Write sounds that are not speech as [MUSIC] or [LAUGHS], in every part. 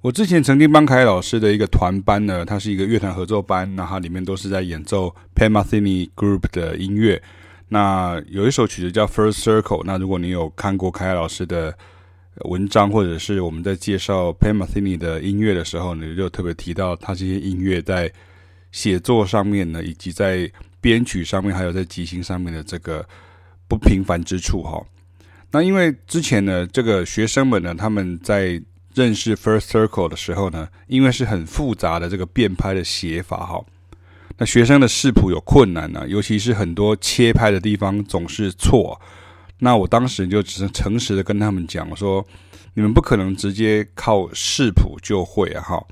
我之前曾经帮凯老师的一个团班呢，它是一个乐团合作班，那它里面都是在演奏 Pam Matheny Group 的音乐。那有一首曲子叫 First Circle，那如果你有看过凯老师的文章，或者是我们在介绍 Pam Matheny 的音乐的时候，你就特别提到他这些音乐在写作上面呢，以及在编曲上面，还有在即兴上面的这个不平凡之处哈。那因为之前呢，这个学生们呢，他们在认识 First Circle 的时候呢，因为是很复杂的这个变拍的写法哈，那学生的视谱有困难呢，尤其是很多切拍的地方总是错。那我当时就只是诚实的跟他们讲说，你们不可能直接靠视谱就会啊哈，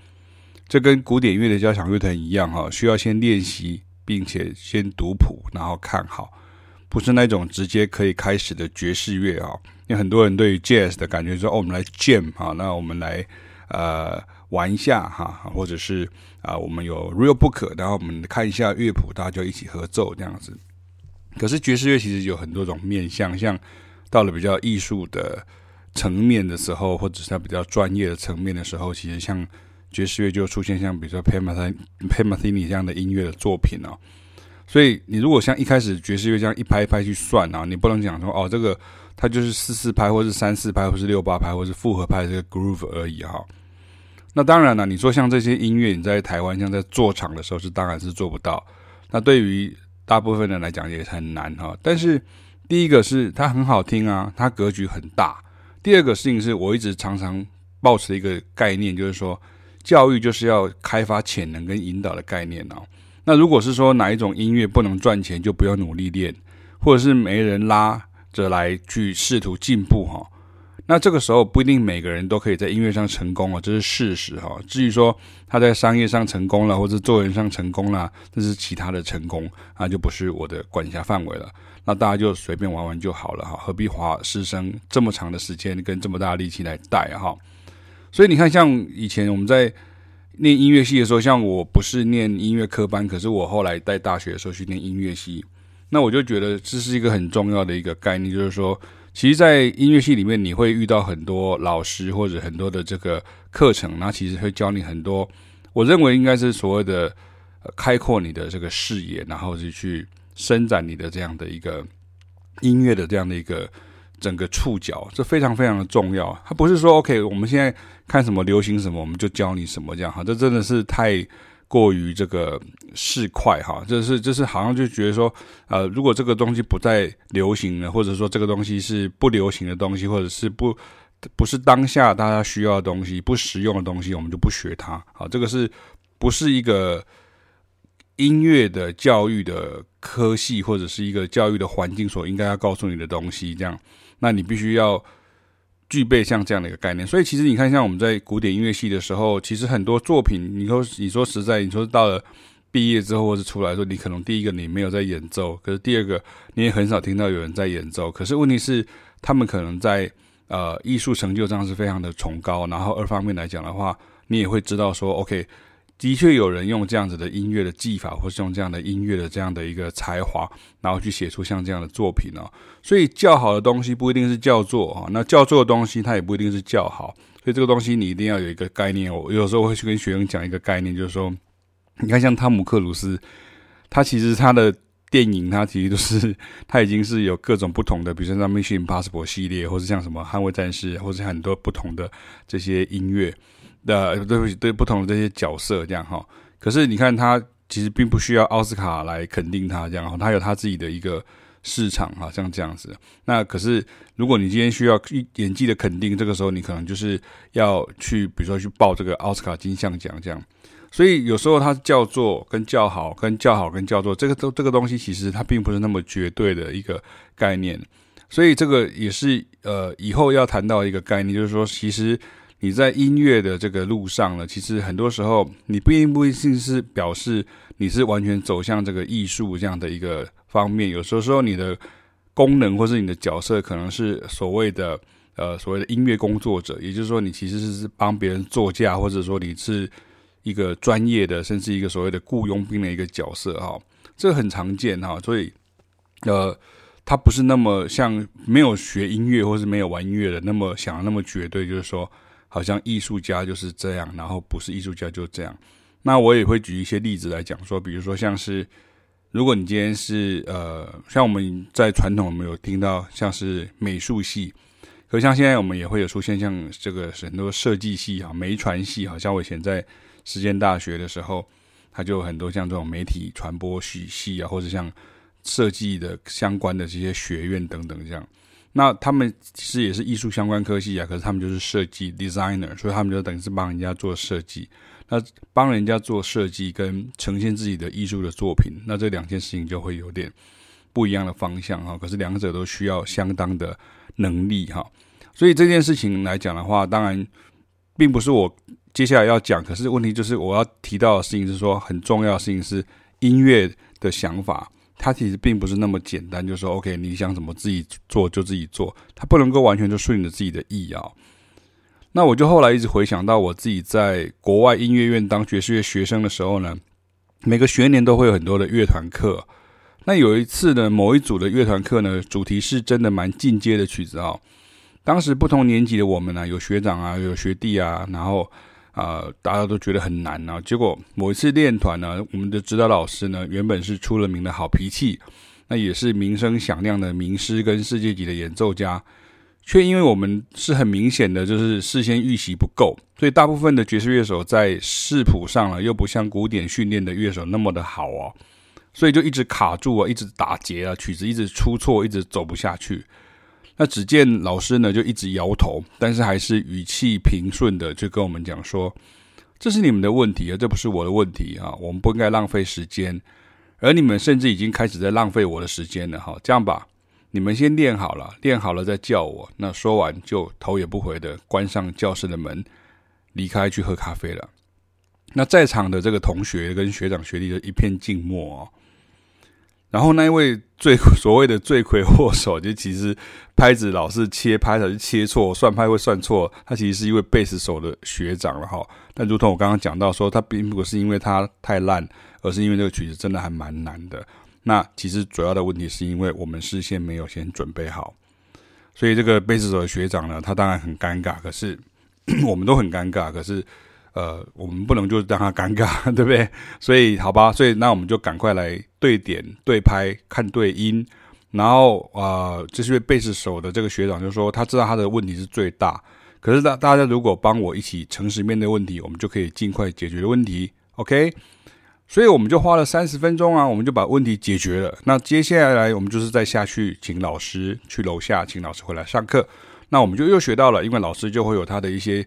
这跟古典乐的交响乐团一样哈，需要先练习，并且先读谱，然后看好，不是那种直接可以开始的爵士乐啊。因为很多人对于 jazz 的感觉说，哦，我们来 jam 哈，那我们来呃玩一下哈，或者是啊、我们有 real book，然后我们看一下乐谱，大家就一起合奏这样子。可是爵士乐其实有很多种面向，像到了比较艺术的层面的时候，或者是它比较专业的层面的时候，其实像爵士乐就出现像比如说 Pat Metheny 这样的音乐的作品哦。所以你如果像一开始爵士乐这样一拍一拍去算啊，你不能讲说哦这个。它就是四四拍，或是三四拍，或是六八拍，或是复合拍这个 groove 而已哈。那当然了，你说像这些音乐，你在台湾像在做场的时候是当然是做不到。那对于大部分人来讲也很难哈。但是第一个是它很好听啊，它格局很大。第二个事情是我一直常常抱持一个概念，就是说教育就是要开发潜能跟引导的概念哦。那如果是说哪一种音乐不能赚钱，就不要努力练，或者是没人拉。着来去试图进步哈，那这个时候不一定每个人都可以在音乐上成功啊，这是事实哈。至于说他在商业上成功了，或者做人上成功了，这是其他的成功，那就不是我的管辖范围了。那大家就随便玩玩就好了哈，何必花师生这么长的时间跟这么大的力气来带哈？所以你看，像以前我们在念音乐系的时候，像我不是念音乐科班，可是我后来在大学的时候去念音乐系。那我就觉得这是一个很重要的一个概念，就是说，其实，在音乐系里面，你会遇到很多老师或者很多的这个课程，那其实会教你很多，我认为应该是所谓的开阔你的这个视野，然后是去伸展你的这样的一个音乐的这样的一个整个触角，这非常非常的重要。它不是说 OK，我们现在看什么流行什么，我们就教你什么这样哈，这真的是太。过于这个市侩哈，就是就是好像就觉得说，呃，如果这个东西不再流行了，或者说这个东西是不流行的东西，或者是不不是当下大家需要的东西，不实用的东西，我们就不学它。好，这个是不是一个音乐的教育的科系，或者是一个教育的环境所应该要告诉你的东西？这样，那你必须要。具备像这样的一个概念，所以其实你看，像我们在古典音乐系的时候，其实很多作品，你说你说实在，你说到了毕业之后或是出来说，你可能第一个你没有在演奏，可是第二个你也很少听到有人在演奏。可是问题是，他们可能在呃艺术成就上是非常的崇高，然后二方面来讲的话，你也会知道说，OK。的确有人用这样子的音乐的技法，或是用这样的音乐的这样的一个才华，然后去写出像这样的作品哦。所以叫好的东西不一定是叫做啊，那叫做的东西它也不一定是叫好。所以这个东西你一定要有一个概念。我有时候会去跟学生讲一个概念，就是说，你看像汤姆克鲁斯，他其实他的电影，他其实都是他已经是有各种不同的，比如说像《Mission Impossible》系列，或是像什么《捍卫战士》，或是很多不同的这些音乐。的对不起，对不同的这些角色这样哈，可是你看他其实并不需要奥斯卡来肯定他这样哈，他有他自己的一个市场哈，像这样子。那可是如果你今天需要演技的肯定，这个时候你可能就是要去，比如说去报这个奥斯卡金像奖这样。所以有时候他叫做跟叫好，跟叫好跟叫做这个都这个东西其实它并不是那么绝对的一个概念。所以这个也是呃以后要谈到一个概念，就是说其实。你在音乐的这个路上呢，其实很多时候你不一定不一定是表示你是完全走向这个艺术这样的一个方面，有时候说你的功能或是你的角色可能是所谓的呃所谓的音乐工作者，也就是说你其实是帮别人作嫁，或者说你是一个专业的，甚至一个所谓的雇佣兵的一个角色哈，这很常见哈，所以呃，他不是那么像没有学音乐或是没有玩音乐的那么想那么绝对，就是说。好像艺术家就是这样，然后不是艺术家就这样。那我也会举一些例子来讲说，比如说像是，如果你今天是呃，像我们在传统我们有听到像是美术系，可像现在我们也会有出现像这个很多设计系啊、媒传系，好像我以前在实践大学的时候，它就有很多像这种媒体传播系系啊，或者像设计的相关的这些学院等等这样。那他们其实也是艺术相关科系啊，可是他们就是设计 designer，所以他们就等于是帮人家做设计。那帮人家做设计跟呈现自己的艺术的作品，那这两件事情就会有点不一样的方向哈。可是两者都需要相当的能力哈。所以这件事情来讲的话，当然并不是我接下来要讲，可是问题就是我要提到的事情是说，很重要的事情是音乐的想法。它其实并不是那么简单，就是说 OK，你想怎么自己做就自己做，它不能够完全就顺着自己的意啊。那我就后来一直回想到我自己在国外音乐院当爵士乐学生的时候呢，每个学年都会有很多的乐团课。那有一次呢，某一组的乐团课呢，主题是真的蛮进阶的曲子啊。当时不同年级的我们呢，有学长啊，有学弟啊，然后。啊、大家都觉得很难呢、啊。结果某一次练团呢，我们的指导老师呢，原本是出了名的好脾气，那也是名声响亮的名师跟世界级的演奏家，却因为我们是很明显的就是事先预习不够，所以大部分的爵士乐手在视谱上了又不像古典训练的乐手那么的好哦，所以就一直卡住啊，一直打结啊，曲子一直出错，一直走不下去。那只见老师呢，就一直摇头，但是还是语气平顺的就跟我们讲说：“这是你们的问题啊，这不是我的问题啊，我们不应该浪费时间，而你们甚至已经开始在浪费我的时间了。哈，这样吧，你们先练好了，练好了再叫我。”那说完就头也不回的关上教室的门，离开去喝咖啡了。那在场的这个同学跟学长学弟就一片静默哦。然后那一位罪所谓的罪魁祸首，就其实拍子老是切拍老是切错，算拍会算错。他其实是一位贝斯手的学长了哈。但如同我刚刚讲到说，他并不是因为他太烂，而是因为这个曲子真的还蛮难的。那其实主要的问题是因为我们事先没有先准备好，所以这个贝斯手的学长呢，他当然很尴尬。可是 [CLEARS THROAT] 我们都很尴尬，可是。呃，我们不能就让他尴尬，[LAUGHS] 对不对？所以好吧，所以那我们就赶快来对点、对拍、看对音。然后啊，这、呃、是贝斯手的这个学长就说，他知道他的问题是最大，可是大大家如果帮我一起诚实面对问题，我们就可以尽快解决问题。OK，所以我们就花了三十分钟啊，我们就把问题解决了。那接下来我们就是再下去请老师去楼下，请老师回来上课。那我们就又学到了，因为老师就会有他的一些。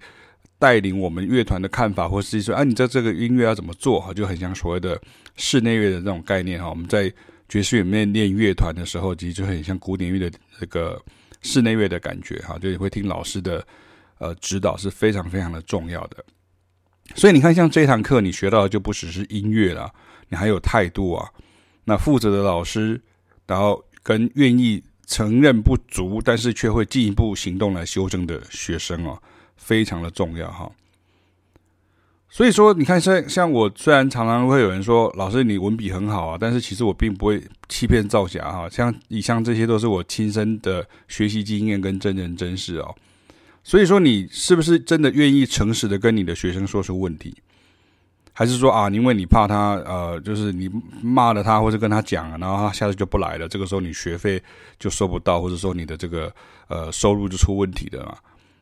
带领我们乐团的看法，或是说，啊，你在这个音乐要怎么做？哈，就很像所谓的室内乐的这种概念哈。我们在爵士里面练乐团的时候，其实就很像古典乐的这个室内乐的感觉哈，就会听老师的呃指导是非常非常的重要的。所以你看，像这堂课你学到的就不只是音乐了，你还有态度啊。那负责的老师，然后跟愿意承认不足，但是却会进一步行动来修正的学生啊。非常的重要哈，所以说你看，像像我虽然常常会有人说，老师你文笔很好啊，但是其实我并不会欺骗造假哈，像以上这些都是我亲身的学习经验跟真人真事哦。所以说你是不是真的愿意诚实的跟你的学生说出问题，还是说啊，因为你怕他呃，就是你骂了他或者跟他讲，然后他下次就不来了，这个时候你学费就收不到，或者说你的这个呃收入就出问题的嘛？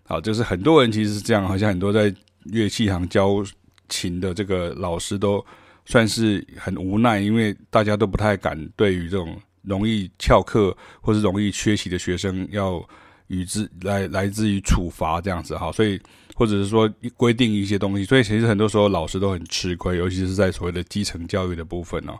好，就是很多人其实是这样，好像很多在乐器行教琴的这个老师都算是很无奈，因为大家都不太敢对于这种容易翘课或是容易缺席的学生要与之来来自于处罚这样子哈，所以或者是说规定一些东西，所以其实很多时候老师都很吃亏，尤其是在所谓的基层教育的部分哦。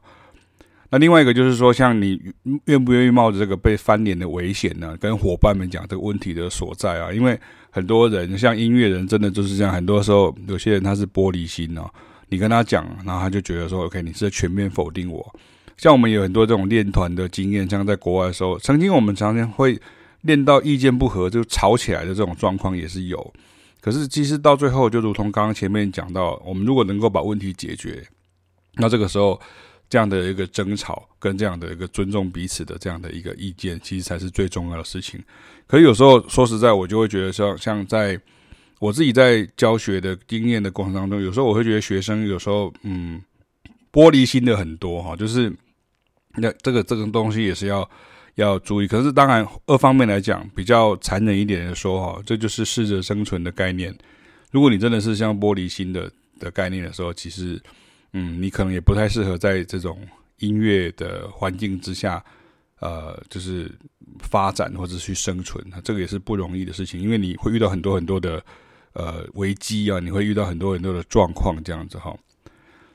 那另外一个就是说，像你愿不愿意冒着这个被翻脸的危险呢？跟伙伴们讲这个问题的所在啊，因为很多人像音乐人，真的就是这样。很多时候，有些人他是玻璃心哦，你跟他讲，然后他就觉得说：“OK，你是在全面否定我。”像我们有很多这种练团的经验，像在国外的时候，曾经我们常常会练到意见不合就吵起来的这种状况也是有。可是其实到最后，就如同刚刚前面讲到，我们如果能够把问题解决，那这个时候。这样的一个争吵，跟这样的一个尊重彼此的这样的一个意见，其实才是最重要的事情。可是有时候说实在，我就会觉得说，像在我自己在教学的经验的过程当中，有时候我会觉得学生有时候嗯玻璃心的很多哈，就是那这个这个东西也是要要注意。可是当然二方面来讲，比较残忍一点的说哈，这就是适者生存的概念。如果你真的是像玻璃心的的概念的时候，其实嗯，你可能也不太适合在这种音乐的环境之下。呃，就是发展或者去生存，这个也是不容易的事情，因为你会遇到很多很多的呃危机啊，你会遇到很多很多的状况这样子哈。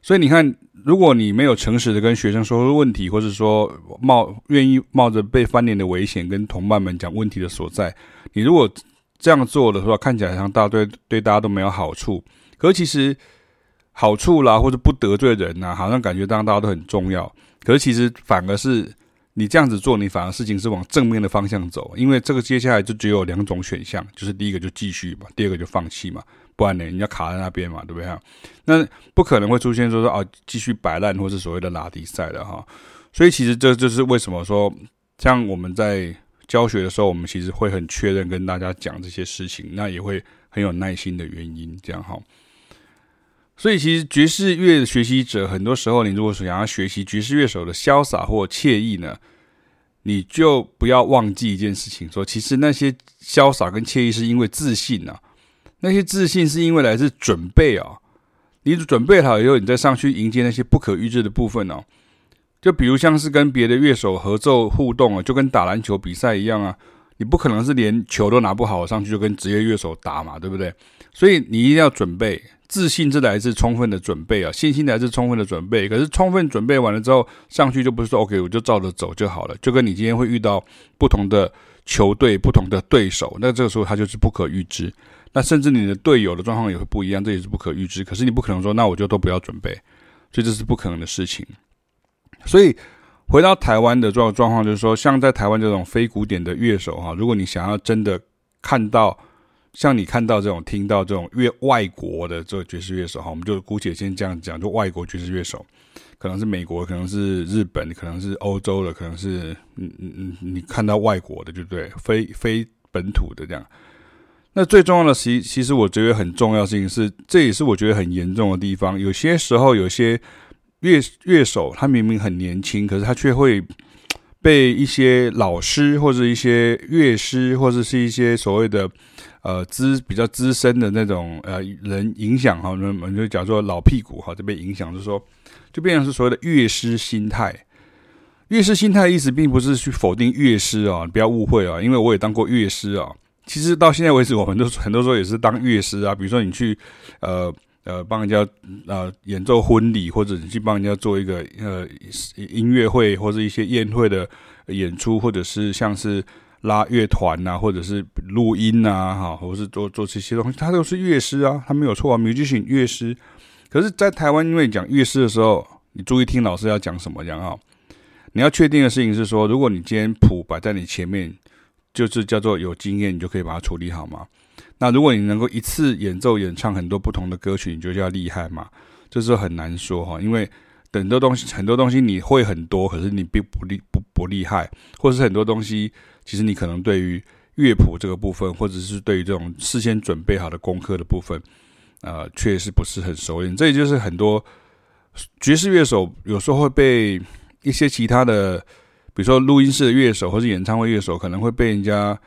所以你看，如果你没有诚实的跟学生说出问题，或者说冒愿意冒着被翻脸的危险跟同伴们讲问题的所在，你如果这样做的话，看起来像大对对大家都没有好处，可是其实好处啦，或者不得罪人呐，好像感觉当大家都很重要，可是其实反而是。你这样子做，你反而事情是往正面的方向走，因为这个接下来就只有两种选项，就是第一个就继续嘛，第二个就放弃嘛，不然呢，你要卡在那边嘛，对不对哈？那不可能会出现说说啊，继续摆烂或是所谓的拉低赛的哈。所以其实这就是为什么说，像我们在教学的时候，我们其实会很确认跟大家讲这些事情，那也会很有耐心的原因，这样哈。所以，其实爵士乐的学习者，很多时候，你如果想要学习爵士乐手的潇洒或惬意呢，你就不要忘记一件事情：说，其实那些潇洒跟惬意是因为自信啊，那些自信是因为来自准备啊。你准备好以后，你再上去迎接那些不可预知的部分哦。就比如像是跟别的乐手合奏互动啊，就跟打篮球比赛一样啊，你不可能是连球都拿不好上去就跟职业乐手打嘛，对不对？所以你一定要准备。自信是来自充分的准备啊，信心来自充分的准备。可是充分准备完了之后，上去就不是说 OK，我就照着走就好了。就跟你今天会遇到不同的球队、不同的对手，那这个时候他就是不可预知。那甚至你的队友的状况也会不一样，这也是不可预知。可是你不可能说，那我就都不要准备，所以这是不可能的事情。所以回到台湾的状状况，就是说，像在台湾这种非古典的乐手哈，如果你想要真的看到。像你看到这种、听到这种乐外国的这个爵士乐手哈，我们就姑且先这样讲，就外国爵士乐手，可能是美国，可能是日本，可能是欧洲的，可能是嗯嗯嗯，你看到外国的，就对，非非本土的这样。那最重要的，其其实我觉得很重要的事情是，这也是我觉得很严重的地方。有些时候，有些乐乐手他明明很年轻，可是他却会。被一些老师或者一些乐师或者是一些所谓的呃资比较资深的那种呃人影响哈，我们就讲说老屁股哈，这被影响，就是说就变成是所谓的乐师心态。乐师心态意思并不是去否定乐师啊，不要误会啊，因为我也当过乐师啊。其实到现在为止，我们都很多时候也是当乐师啊，比如说你去呃。呃，帮人家呃演奏婚礼，或者你去帮人家做一个呃音乐会，或者一些宴会的演出，或者是像是拉乐团呐，或者是录音呐，哈，或是做做这些东西，他都是乐师啊，他没有错啊，musician 乐师。可是，在台湾，因为讲乐师的时候，你注意听老师要讲什么讲啊。你要确定的事情是说，如果你今天谱摆在你前面，就是叫做有经验，你就可以把它处理好吗？那如果你能够一次演奏演唱很多不同的歌曲，你就叫厉害嘛？这是很难说哈，因为很多东西很多东西你会很多，可是你并不厉不不厉害，或者是很多东西其实你可能对于乐谱这个部分，或者是对于这种事先准备好的功课的部分，呃，确实不是很熟练。这也就是很多爵士乐手有时候会被一些其他的，比如说录音室的乐手或者演唱会乐手，可能会被人家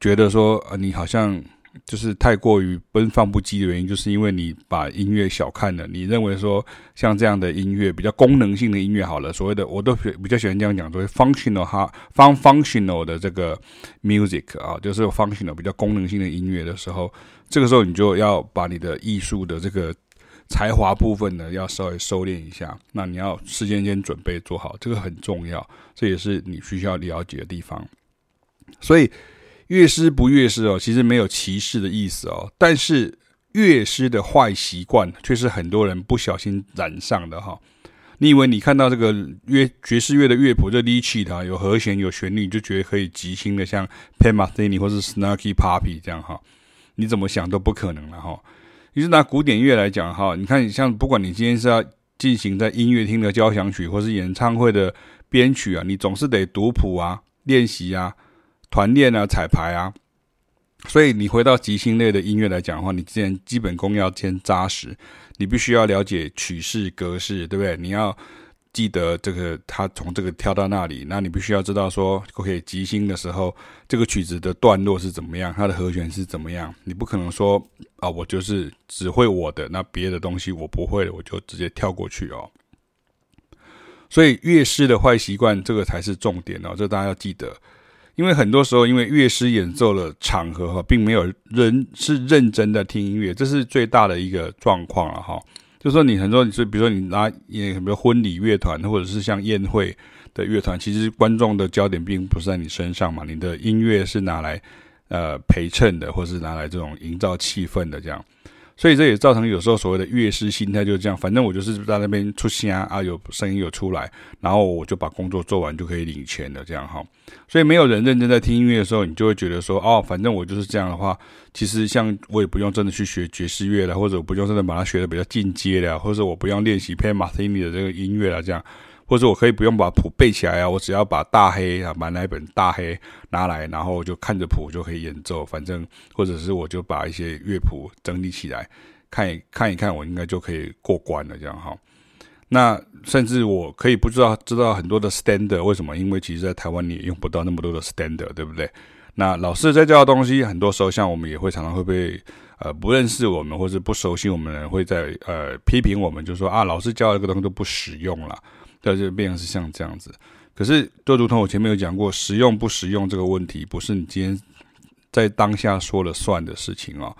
觉得说，呃，你好像。就是太过于奔放不羁的原因，就是因为你把音乐小看了。你认为说像这样的音乐比较功能性的音乐好了，所谓的我都比较喜欢这样讲，所谓 functional 哈，fun functional 的这个 music 啊，就是 functional 比较功能性的音乐的时候，这个时候你就要把你的艺术的这个才华部分呢，要稍微收敛一下。那你要事先先准备做好，这个很重要，这也是你需要了解的地方。所以。乐师不乐师哦，其实没有歧视的意思哦。但是乐师的坏习惯却是很多人不小心染上的哈。你以为你看到这个乐爵士乐的乐谱，这 lead sheet 啊，有和弦有旋律，就觉得可以即兴的像 Pat Metheny 或是 Snarky Puppy 这样哈？你怎么想都不可能了哈。你是拿古典乐来讲哈，你看像不管你今天是要进行在音乐厅的交响曲，或是演唱会的编曲啊，你总是得读谱啊，练习啊。团练啊，彩排啊，所以你回到即兴类的音乐来讲的话，你之前基本功要先扎实，你必须要了解曲式格式，对不对？你要记得这个，他从这个跳到那里，那你必须要知道说，OK，即兴的时候，这个曲子的段落是怎么样，它的和弦是怎么样。你不可能说啊，我就是只会我的，那别的东西我不会，我就直接跳过去哦。所以乐师的坏习惯，这个才是重点哦，这大家要记得。因为很多时候，因为乐师演奏的场合哈，并没有人是认真的听音乐，这是最大的一个状况了哈。就说，你很多，就比如说你拿演什么婚礼乐团，或者是像宴会的乐团，其实观众的焦点并不是在你身上嘛，你的音乐是拿来呃陪衬的，或是拿来这种营造气氛的这样。所以这也造成有时候所谓的乐师心态就是这样，反正我就是在那边出声啊，有声音有出来，然后我就把工作做完就可以领钱了，这样哈。所以没有人认真在听音乐的时候，你就会觉得说，哦，反正我就是这样的话，其实像我也不用真的去学爵士乐了，或者我不用真的把它学得比较进阶了，或者我不用练习 Pat Metheny 的这个音乐了，这样。或者我可以不用把谱背起来啊，我只要把大黑啊，买那本大黑拿来，然后就看着谱就可以演奏。反正或者是我就把一些乐谱整理起来，看一 [LAUGHS] 看一看，我应该就可以过关了。这样哈，那甚至我可以不知道知道很多的 standard 为什么？因为其实在台湾你也用不到那么多的 standard，对不对？那老师在教的东西，很多时候像我们也会常常会被呃不认识我们或者不熟悉我们的人会在呃批评我们，就说啊，老师教的这个东西都不实用了。那就变成是像这样子，可是就如同我前面有讲过，实用不实用这个问题，不是你今天在当下说了算的事情哦。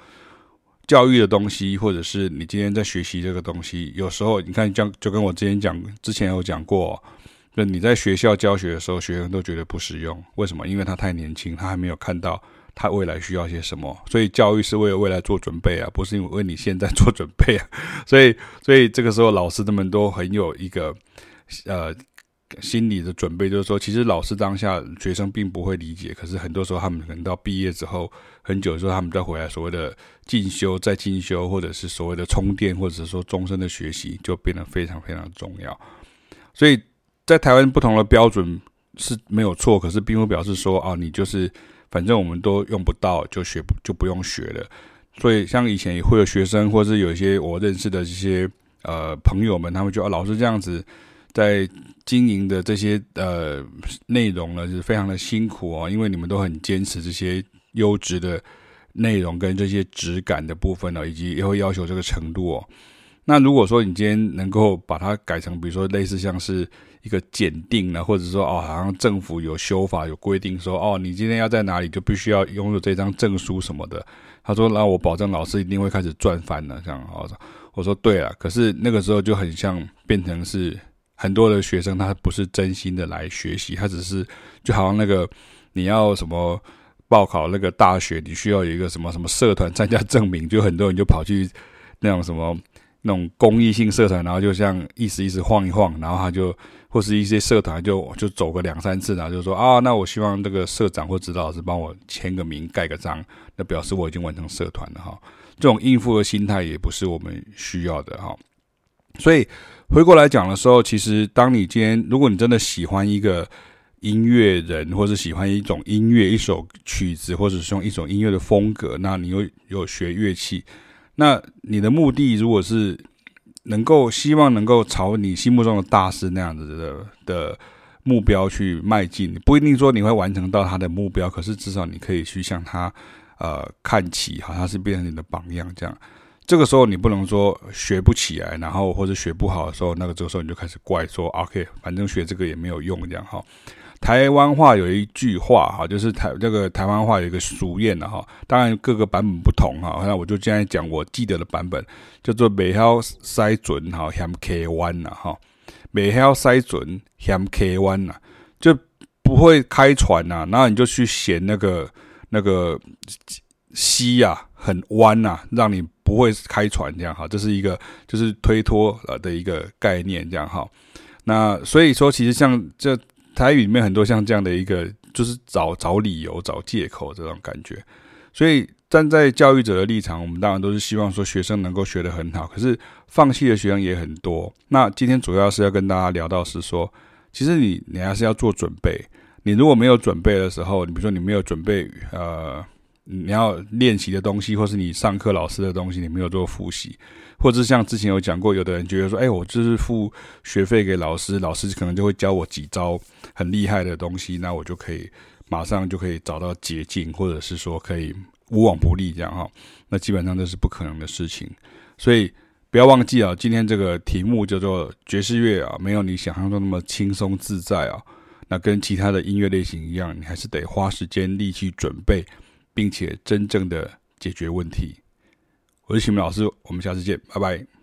教育的东西，或者是你今天在学习这个东西，有时候你看，这就跟我之前讲，之前有讲过，那你在学校教学的时候，学生都觉得不实用，为什么？因为他太年轻，他还没有看到他未来需要些什么。所以教育是为了未来做准备啊，不是因为你现在做准备啊。[LAUGHS] 所以，所以这个时候老师他们都很有一个。呃，心理的准备就是说，其实老师当下学生并不会理解，可是很多时候他们可能到毕业之后很久之后，他们再回来所谓的进修、再进修，或者是所谓的充电，或者是说终身的学习，就变得非常非常重要。所以在台湾不同的标准是没有错，可是并不表示说啊，你就是反正我们都用不到，就学不就不用学了。所以像以前也会有学生，或是有一些我认识的这些呃朋友们，他们就啊，老师这样子。在经营的这些呃内容呢，是非常的辛苦哦，因为你们都很坚持这些优质的内容跟这些质感的部分哦，以及也会要求这个程度哦。那如果说你今天能够把它改成，比如说类似像是一个检定呢，或者说哦，好像政府有修法有规定说哦，你今天要在哪里就必须要拥有这张证书什么的。他说，那我保证老师一定会开始赚翻了。这样哦，我说对了，可是那个时候就很像变成是。很多的学生他不是真心的来学习，他只是就好像那个你要什么报考那个大学，你需要有一个什么什么社团参加证明，就很多人就跑去那种什么那种公益性社团，然后就像意思意思晃一晃，然后他就或是一些社团就就走个两三次，然后就说啊，那我希望这个社长或指导老师帮我签个名盖个章，那表示我已经完成社团了哈。这种应付的心态也不是我们需要的哈，所以。回过来讲的时候，其实当你今天，如果你真的喜欢一个音乐人，或者喜欢一种音乐、一首曲子，或者是用一种音乐的风格，那你又有学乐器，那你的目的如果是能够希望能够朝你心目中的大师那样子的的目标去迈进，不一定说你会完成到他的目标，可是至少你可以去向他呃看齐，好像是变成你的榜样这样。这个时候你不能说学不起来，然后或者学不好的时候，那个这个时候你就开始怪说，OK，反正学这个也没有用这样哈。台湾话有一句话哈，就是台这个台湾话有一个俗谚的哈，当然各个版本不同哈。那我就现在讲我记得的版本，叫做“未晓塞船哈，嫌溪弯呐哈，未晓塞船嫌溪弯呐”，就不会开船呐，然后你就去嫌那个那个溪呀、啊、很弯呐，让你。不会开船这样哈，这是一个就是推脱呃的一个概念这样哈。那所以说，其实像这台语里面很多像这样的一个，就是找找理由、找借口这种感觉。所以站在教育者的立场，我们当然都是希望说学生能够学得很好。可是放弃的学生也很多。那今天主要是要跟大家聊到是说，其实你你还是要做准备。你如果没有准备的时候，你比如说你没有准备呃。你要练习的东西，或是你上课老师的东西，你没有做复习，或者是像之前有讲过，有的人觉得说，哎，我就是付学费给老师，老师可能就会教我几招很厉害的东西，那我就可以马上就可以找到捷径，或者是说可以无往不利这样哈。那基本上这是不可能的事情，所以不要忘记啊，今天这个题目叫做爵士乐啊，没有你想象中那么轻松自在啊。那跟其他的音乐类型一样，你还是得花时间力气准备。并且真正的解决问题。我是徐明老师，我们下次见，拜拜。